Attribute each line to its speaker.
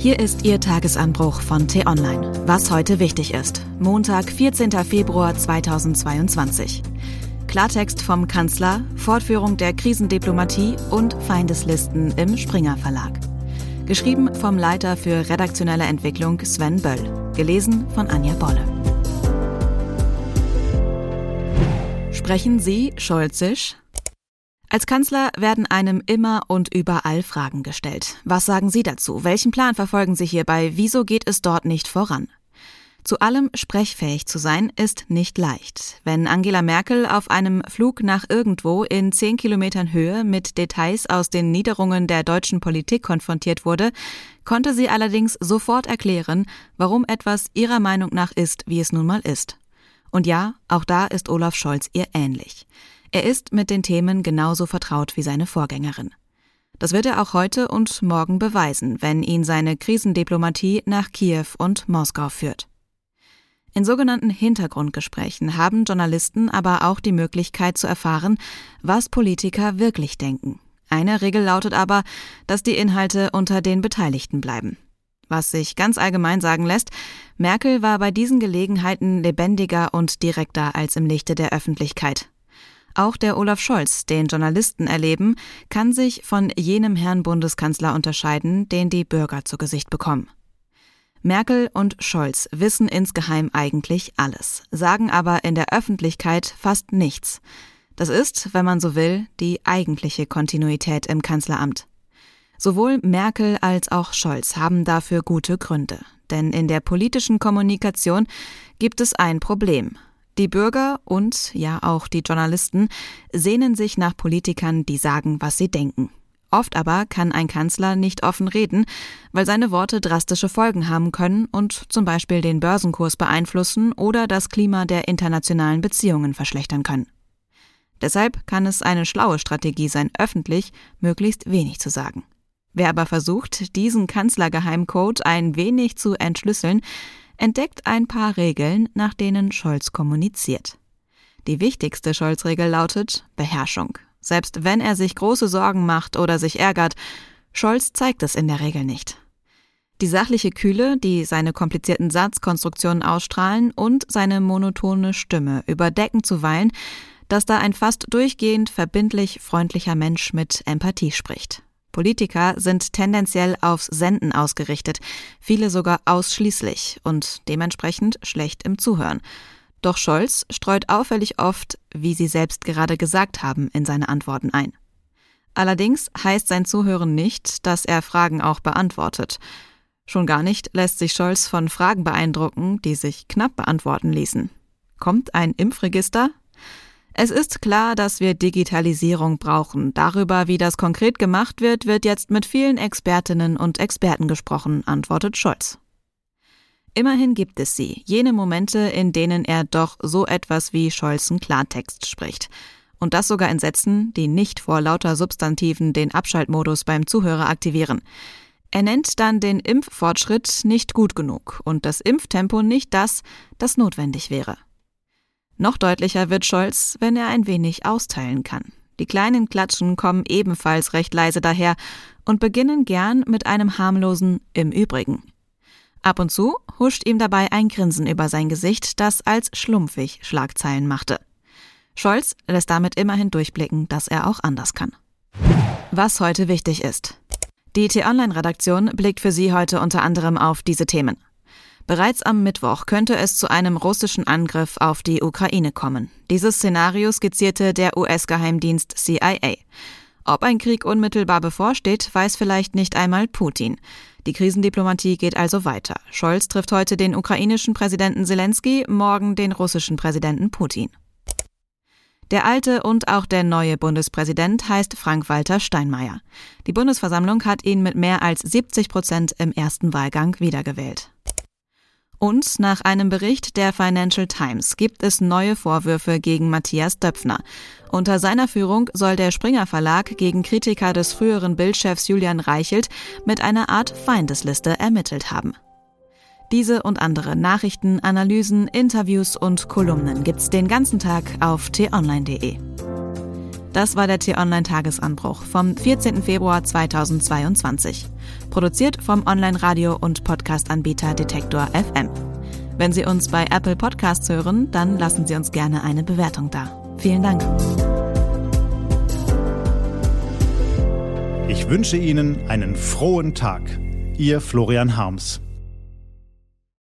Speaker 1: Hier ist Ihr Tagesanbruch von T-Online. Was heute wichtig ist. Montag, 14. Februar 2022. Klartext vom Kanzler, Fortführung der Krisendiplomatie und Feindeslisten im Springer Verlag. Geschrieben vom Leiter für redaktionelle Entwicklung Sven Böll. Gelesen von Anja Bolle. Sprechen Sie Scholzisch? Als Kanzler werden einem immer und überall Fragen gestellt. Was sagen Sie dazu? Welchen Plan verfolgen Sie hierbei? Wieso geht es dort nicht voran? Zu allem sprechfähig zu sein, ist nicht leicht. Wenn Angela Merkel auf einem Flug nach irgendwo in zehn Kilometern Höhe mit Details aus den Niederungen der deutschen Politik konfrontiert wurde, konnte sie allerdings sofort erklären, warum etwas ihrer Meinung nach ist, wie es nun mal ist. Und ja, auch da ist Olaf Scholz ihr ähnlich. Er ist mit den Themen genauso vertraut wie seine Vorgängerin. Das wird er auch heute und morgen beweisen, wenn ihn seine Krisendiplomatie nach Kiew und Moskau führt. In sogenannten Hintergrundgesprächen haben Journalisten aber auch die Möglichkeit zu erfahren, was Politiker wirklich denken. Eine Regel lautet aber, dass die Inhalte unter den Beteiligten bleiben. Was sich ganz allgemein sagen lässt, Merkel war bei diesen Gelegenheiten lebendiger und direkter als im Lichte der Öffentlichkeit. Auch der Olaf Scholz, den Journalisten erleben, kann sich von jenem Herrn Bundeskanzler unterscheiden, den die Bürger zu Gesicht bekommen. Merkel und Scholz wissen insgeheim eigentlich alles, sagen aber in der Öffentlichkeit fast nichts. Das ist, wenn man so will, die eigentliche Kontinuität im Kanzleramt. Sowohl Merkel als auch Scholz haben dafür gute Gründe. Denn in der politischen Kommunikation gibt es ein Problem. Die Bürger und ja auch die Journalisten sehnen sich nach Politikern, die sagen, was sie denken. Oft aber kann ein Kanzler nicht offen reden, weil seine Worte drastische Folgen haben können und zum Beispiel den Börsenkurs beeinflussen oder das Klima der internationalen Beziehungen verschlechtern können. Deshalb kann es eine schlaue Strategie sein, öffentlich möglichst wenig zu sagen. Wer aber versucht, diesen Kanzlergeheimcode ein wenig zu entschlüsseln, entdeckt ein paar Regeln, nach denen Scholz kommuniziert. Die wichtigste Scholz-Regel lautet Beherrschung. Selbst wenn er sich große Sorgen macht oder sich ärgert, Scholz zeigt es in der Regel nicht. Die sachliche Kühle, die seine komplizierten Satzkonstruktionen ausstrahlen und seine monotone Stimme überdecken zuweilen, dass da ein fast durchgehend verbindlich freundlicher Mensch mit Empathie spricht. Politiker sind tendenziell aufs Senden ausgerichtet, viele sogar ausschließlich und dementsprechend schlecht im Zuhören. Doch Scholz streut auffällig oft, wie Sie selbst gerade gesagt haben, in seine Antworten ein. Allerdings heißt sein Zuhören nicht, dass er Fragen auch beantwortet. Schon gar nicht lässt sich Scholz von Fragen beeindrucken, die sich knapp beantworten ließen. Kommt ein Impfregister? Es ist klar, dass wir Digitalisierung brauchen. Darüber, wie das konkret gemacht wird, wird jetzt mit vielen Expertinnen und Experten gesprochen, antwortet Scholz. Immerhin gibt es sie, jene Momente, in denen er doch so etwas wie Scholzen Klartext spricht. Und das sogar in Sätzen, die nicht vor lauter Substantiven den Abschaltmodus beim Zuhörer aktivieren. Er nennt dann den Impffortschritt nicht gut genug und das Impftempo nicht das, das notwendig wäre. Noch deutlicher wird Scholz, wenn er ein wenig austeilen kann. Die kleinen Klatschen kommen ebenfalls recht leise daher und beginnen gern mit einem harmlosen Im Übrigen. Ab und zu huscht ihm dabei ein Grinsen über sein Gesicht, das als schlumpfig Schlagzeilen machte. Scholz lässt damit immerhin durchblicken, dass er auch anders kann. Was heute wichtig ist. Die T-Online-Redaktion blickt für Sie heute unter anderem auf diese Themen. Bereits am Mittwoch könnte es zu einem russischen Angriff auf die Ukraine kommen. Dieses Szenario skizzierte der US-Geheimdienst CIA. Ob ein Krieg unmittelbar bevorsteht, weiß vielleicht nicht einmal Putin. Die Krisendiplomatie geht also weiter. Scholz trifft heute den ukrainischen Präsidenten Zelensky, morgen den russischen Präsidenten Putin. Der alte und auch der neue Bundespräsident heißt Frank-Walter Steinmeier. Die Bundesversammlung hat ihn mit mehr als 70 Prozent im ersten Wahlgang wiedergewählt. Und nach einem Bericht der Financial Times gibt es neue Vorwürfe gegen Matthias Döpfner. Unter seiner Führung soll der Springer Verlag gegen Kritiker des früheren Bildchefs Julian Reichelt mit einer Art Feindesliste ermittelt haben. Diese und andere Nachrichten, Analysen, Interviews und Kolumnen gibt's den ganzen Tag auf t-online.de. Das war der T-Online-Tagesanbruch vom 14. Februar 2022. Produziert vom Online-Radio- und Podcast-Anbieter Detektor FM. Wenn Sie uns bei Apple Podcasts hören, dann lassen Sie uns gerne eine Bewertung da. Vielen Dank.
Speaker 2: Ich wünsche Ihnen einen frohen Tag. Ihr Florian Harms.